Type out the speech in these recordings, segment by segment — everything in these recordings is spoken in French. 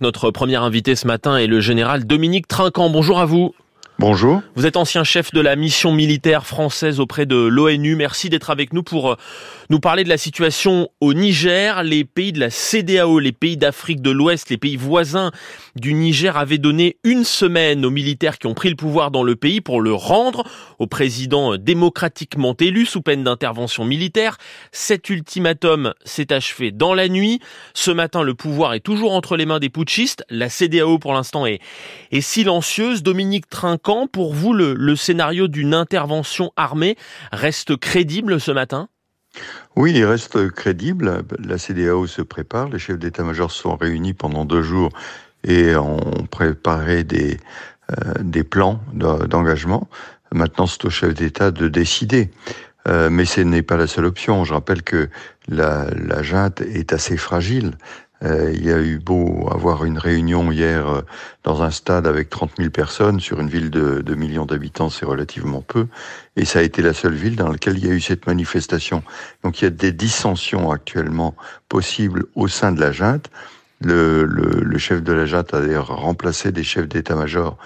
Notre premier invité ce matin est le général Dominique Trinquant. Bonjour à vous. Bonjour. Vous êtes ancien chef de la mission militaire française auprès de l'ONU. Merci d'être avec nous pour euh, nous parler de la situation au Niger. Les pays de la CDAO, les pays d'Afrique de l'Ouest, les pays voisins du Niger avaient donné une semaine aux militaires qui ont pris le pouvoir dans le pays pour le rendre au président démocratiquement élu sous peine d'intervention militaire. Cet ultimatum s'est achevé dans la nuit. Ce matin, le pouvoir est toujours entre les mains des putschistes. La CDAO, pour l'instant, est, silencieuse. Dominique pour vous, le, scénario d'une intervention armée reste crédible ce matin? Oui, il reste crédible. La CDAO se prépare. Les chefs d'état-major sont réunis pendant deux jours et ont préparé des, euh, plans d'engagement. Maintenant, c'est au chef d'État de décider. Euh, mais ce n'est pas la seule option. Je rappelle que la, la junte est assez fragile. Euh, il y a eu beau avoir une réunion hier euh, dans un stade avec 30 000 personnes sur une ville de 2 millions d'habitants, c'est relativement peu, et ça a été la seule ville dans laquelle il y a eu cette manifestation. Donc il y a des dissensions actuellement possibles au sein de la junte. Le, le, le chef de la junte a d'ailleurs remplacé des chefs d'état-major,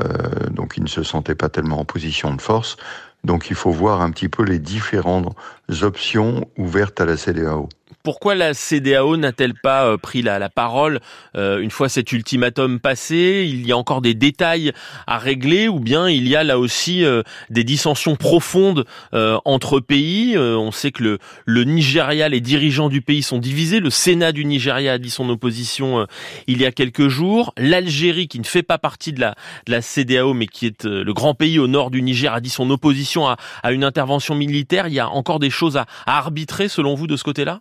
euh, donc il ne se sentait pas tellement en position de force. Donc il faut voir un petit peu les différentes options ouvertes à la CDAO. Pourquoi la CDAO n'a-t-elle pas euh, pris la, parole euh, une fois cet ultimatum passé? Il y a encore des détails à régler ou bien il y a là aussi euh, des dissensions profondes entre pays? On sait que le, le Nigeria, les dirigeants du pays sont divisés. Le Sénat du Nigeria a dit son opposition il y a quelques jours. L'Algérie, qui ne fait pas partie de la, de CDAO mais qui est le grand pays au nord du Niger, a dit son opposition à, à une intervention militaire. Il y a encore des choses à, arbitrer selon vous de ce côté-là?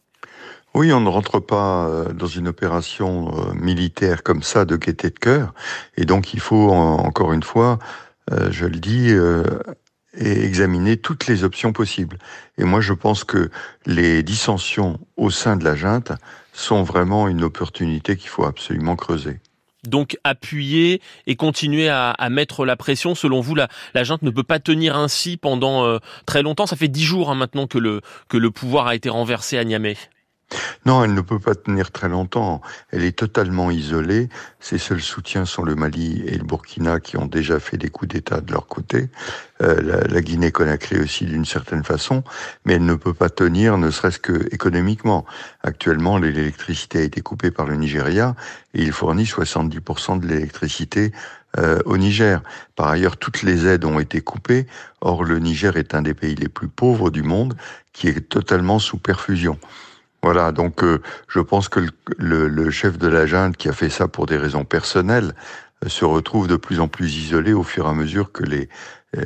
Oui, on ne rentre pas euh, dans une opération euh, militaire comme ça de gaieté de cœur. Et donc il faut, encore une fois, euh, je le dis, examiner toutes les options possibles. Et moi, je pense que les dissensions au sein de la junte sont vraiment une opportunité qu'il faut absolument creuser. Donc appuyer et continuer à, mettre la pression. Selon vous, la, la junte ne peut pas tenir ainsi pendant très longtemps. Ça fait dix jours hein, maintenant que le, que le pouvoir a été renversé à Niamey. Non, elle ne peut pas tenir très longtemps. Elle est totalement isolée. Ses seuls soutiens sont le Mali et le Burkina qui ont déjà fait des coups d'État de leur côté. Euh, la, Guinée-Conakry aussi d'une certaine façon, mais elle ne peut pas tenir, ne serait-ce que économiquement. Actuellement, l'électricité a été coupée par le Nigeria et il fournit 70% de l'électricité euh, au Niger. Par ailleurs, toutes les aides ont été coupées. Or, le Niger est un des pays les plus pauvres du monde qui est totalement sous perfusion. Voilà, donc euh, je pense que le, le, chef de la junte qui a fait ça pour des raisons personnelles euh, se retrouve de plus en plus isolé au fur et à mesure que les euh,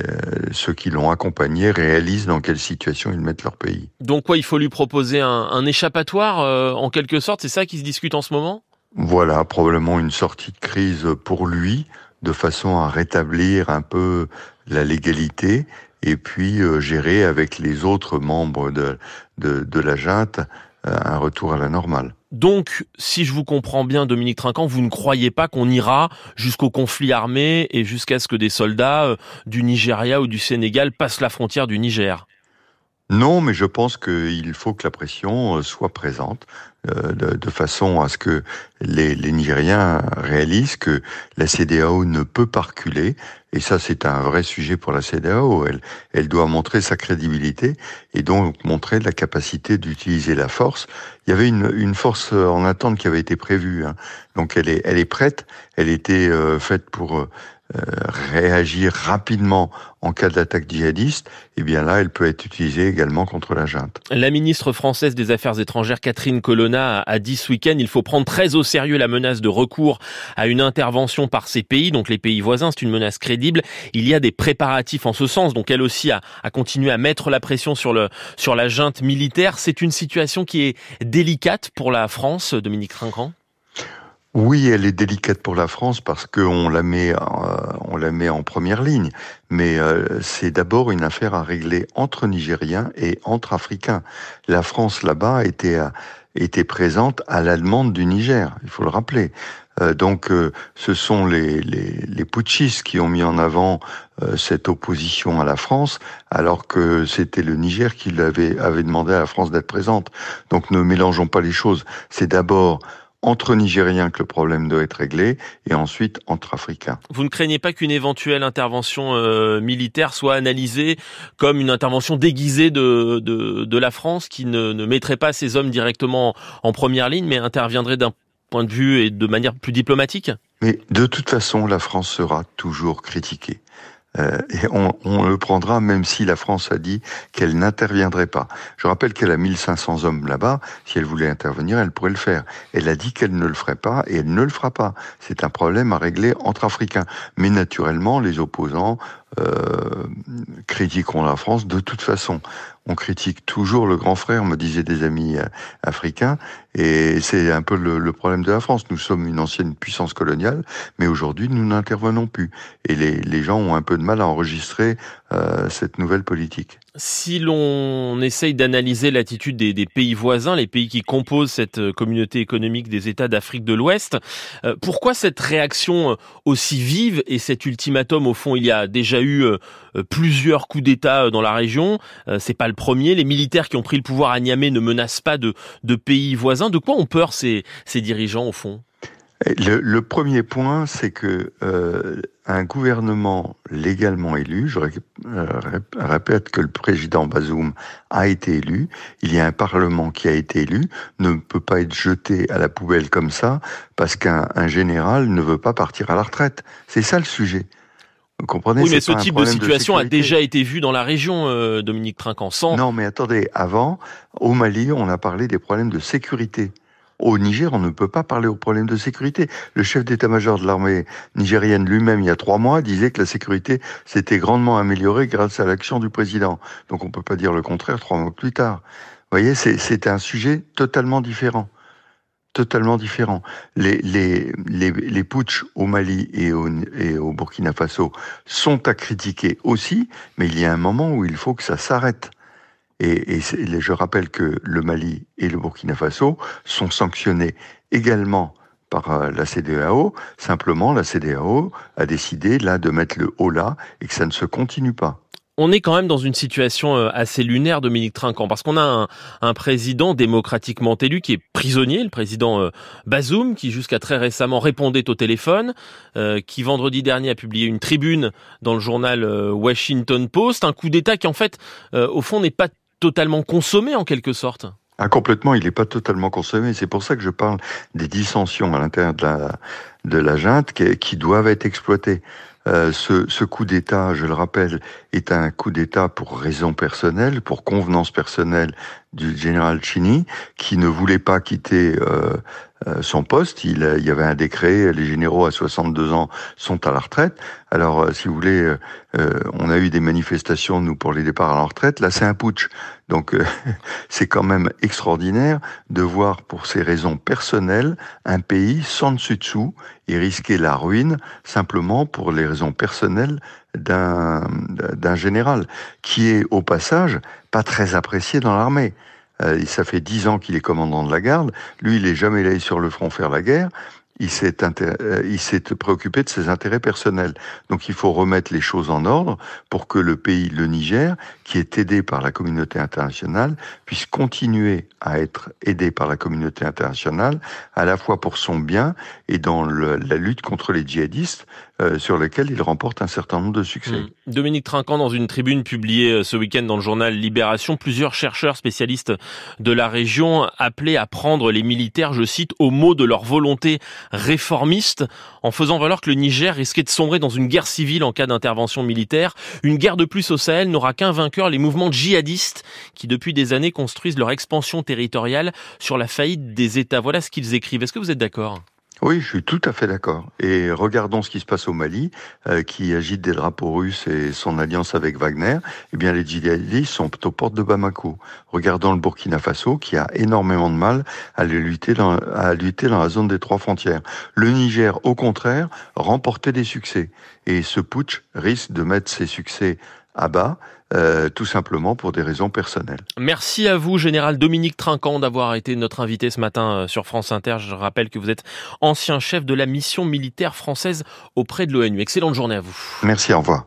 ceux qui l'ont accompagné réalisent dans quelle situation ils mettent leur pays. Donc quoi, il faut lui proposer un, un échappatoire en quelque sorte, c'est ça qui se discute en ce moment? Voilà, probablement une sortie de crise pour lui, de façon à rétablir un peu la légalité et puis gérer avec les autres membres de, de, de la junte un retour à la normale. Donc, si je vous comprends bien, Dominique Trinquant, vous ne croyez pas qu'on ira jusqu'au conflit armé et jusqu'à ce que des soldats euh, du Nigeria ou du Sénégal passent la frontière du Niger? Non, mais je pense qu'il faut que la pression euh, soit présente euh, de, façon à ce que les, les, Nigériens réalisent que la CDAO ne peut pas reculer. Et ça, c'est un vrai sujet pour la CDAO. Elle, elle doit montrer sa crédibilité et donc montrer la capacité d'utiliser la force. Il y avait une, force en attente qui avait été prévue. Hein. Donc elle est, elle est prête. Elle était euh, faite pour réagir rapidement en cas d'attaque djihadiste, eh bien là, elle peut être utilisée également contre la junte. La ministre française des Affaires étrangères, Catherine Colonna, a dit ce week-end il faut prendre très au sérieux la menace de recours à une intervention par ces pays, donc les pays voisins, c'est une menace crédible. Il y a des préparatifs en ce sens, donc elle aussi a, continué à mettre la pression sur la junte militaire. C'est une situation qui est délicate pour la France, Dominique Trinquant oui, elle est délicate pour la France parce qu'on la met, euh, on la met en première ligne. Mais euh, c'est d'abord une affaire à régler entre Nigériens et entre Africains. La France là-bas était était présente à la demande du Niger. Il faut le rappeler. Euh, donc, ce sont les, les, les, putschistes qui ont mis en avant cette opposition à la France, alors que c'était le Niger qui avait, avait demandé à la France d'être présente. Donc, ne mélangeons pas les choses. C'est d'abord entre Nigériens que le problème doit être réglé, et ensuite entre Africains. Vous ne craignez pas qu'une éventuelle intervention euh, militaire soit analysée comme une intervention déguisée de, de, de la France qui ne, ne mettrait pas ses hommes directement en première ligne, mais interviendrait d'un point de vue et de manière plus diplomatique? Mais de toute façon, la France sera toujours critiquée. Euh, et on, le prendra même si la France a dit qu'elle n'interviendrait pas. Je rappelle qu'elle a 1500 hommes là-bas. Si elle voulait intervenir, elle pourrait le faire. Elle a dit qu'elle ne le ferait pas et elle ne le fera pas. C'est un problème à régler entre Africains. Mais naturellement, les opposants euh, critiqueront la France de toute façon. On critique toujours le grand frère, me disaient des amis euh, africains, et c'est un peu le, problème de la France. Nous sommes une ancienne puissance coloniale, mais aujourd'hui nous n'intervenons plus. Et les, gens ont un peu de mal à enregistrer euh, cette nouvelle politique. Si l'on essaye d'analyser l'attitude des, pays voisins, les pays qui composent cette euh, communauté économique des États d'Afrique de l'Ouest, euh, pourquoi cette réaction aussi vive et cet ultimatum au fond il y a déjà eu plusieurs coups d'État dans la région. c'est pas le premier. Les militaires qui ont pris le pouvoir à Niamey ne menacent pas de, pays voisins. De quoi ont peur ces dirigeants au fond? Le, le, premier point, c'est que euh, un gouvernement légalement élu, je répète que le président Bazoum a été élu, il y a un parlement qui a été élu, ne peut pas être jeté à la poubelle comme ça parce qu'un général ne veut pas partir à la retraite. C'est ça le sujet. Vous comprenez? Oui, mais ce type de situation a déjà été vu dans la région, euh, Dominique Trinquant. Sans... Non, mais attendez, avant, au Mali, on a parlé des problèmes de sécurité. Au Niger, on ne peut pas parler aux problèmes de sécurité. Le chef d'état-major de l'armée nigérienne lui-même, il y a trois mois, disait que la sécurité s'était grandement améliorée grâce à l'action du président. Donc on ne peut pas dire le contraire trois mois plus tard. Vous voyez, c'est un sujet totalement différent totalement différent. Les, les, les, les putsch au Mali et au, et au Burkina Faso sont à critiquer aussi, mais il y a un moment où il faut que ça s'arrête. Et, je rappelle que le Mali et le Burkina Faso sont sanctionnés également par euh, la CDAO. Simplement, la CDAO a décidé là de mettre le haut là et que ça ne se continue pas on est quand même dans une situation euh, assez lunaire, Dominique Trinquant, parce qu'on a un, président démocratiquement élu qui est prisonnier, le président euh, Bazoum, qui jusqu'à très récemment répondait au téléphone, qui vendredi dernier a publié une tribune dans le journal Washington Post, un coup d'État qui en fait, au fond, n'est pas totalement consommé en quelque sorte. Ah, complètement, il n'est pas totalement consommé. C'est pour ça que je parle des dissensions à l'intérieur de la, de la junte qui, doivent être exploitées. Euh, ce, coup d'État, je le rappelle, est un coup d'État pour raison personnelle, pour convenance personnelle du général Chini, qui ne voulait pas quitter euh, euh son poste. Il, il, y avait un décret, les généraux à 62 ans sont à la retraite. Alors, euh, si vous voulez, on a eu des manifestations, nous, pour les départs à la retraite. Là, c'est un putsch. Donc, c'est quand même extraordinaire de voir, pour ces raisons personnelles, un pays sans dessus-dessous et risquer la ruine simplement pour les raisons personnelles d'un général qui est au passage pas très apprécié dans l'armée. Euh, ça fait dix ans qu'il est commandant de la garde. Lui, il est jamais allé sur le front faire la guerre il s'est euh, préoccupé de ses intérêts personnels. Donc il faut remettre les choses en ordre pour que le pays, le Niger, qui est aidé par la communauté internationale, puisse continuer à être aidé par la communauté internationale, à la fois pour son bien et dans le, la lutte contre les djihadistes, euh, sur lequel il remporte un certain nombre de succès. Mmh. Dominique Trinquant, dans une tribune publiée euh, ce week-end dans le journal Libération, plusieurs chercheurs spécialistes de la région appelaient à prendre les militaires, je cite, au mot de leur volonté réformiste, en faisant valoir que le Niger risquait de sombrer dans une guerre civile en cas d'intervention militaire. Une guerre de plus au Sahel n'aura qu'un vainqueur, les mouvements djihadistes, qui depuis des années construisent leur expansion territoriale sur la faillite des États. Voilà ce qu'ils écrivent. Est-ce que vous êtes d'accord? Oui, je suis tout à fait d'accord. Et regardons ce qui se passe au Mali, euh, qui agite des drapeaux russes et son alliance avec Wagner. Eh bien, les djihadistes sont aux portes de Bamako. Regardons le Burkina Faso, qui a énormément de mal à lutter dans, à lutter dans la zone des trois frontières. Le Niger, au contraire, remportait des succès. Et ce putsch risque de mettre ses succès à bas, euh, tout simplement pour des raisons personnelles. Merci à vous, Général Dominique Trinquant, d'avoir été notre invité ce matin euh, sur France Inter. Je rappelle que vous êtes ancien chef de la mission militaire française auprès de l'ONU. Excellente journée à vous. Merci, au revoir.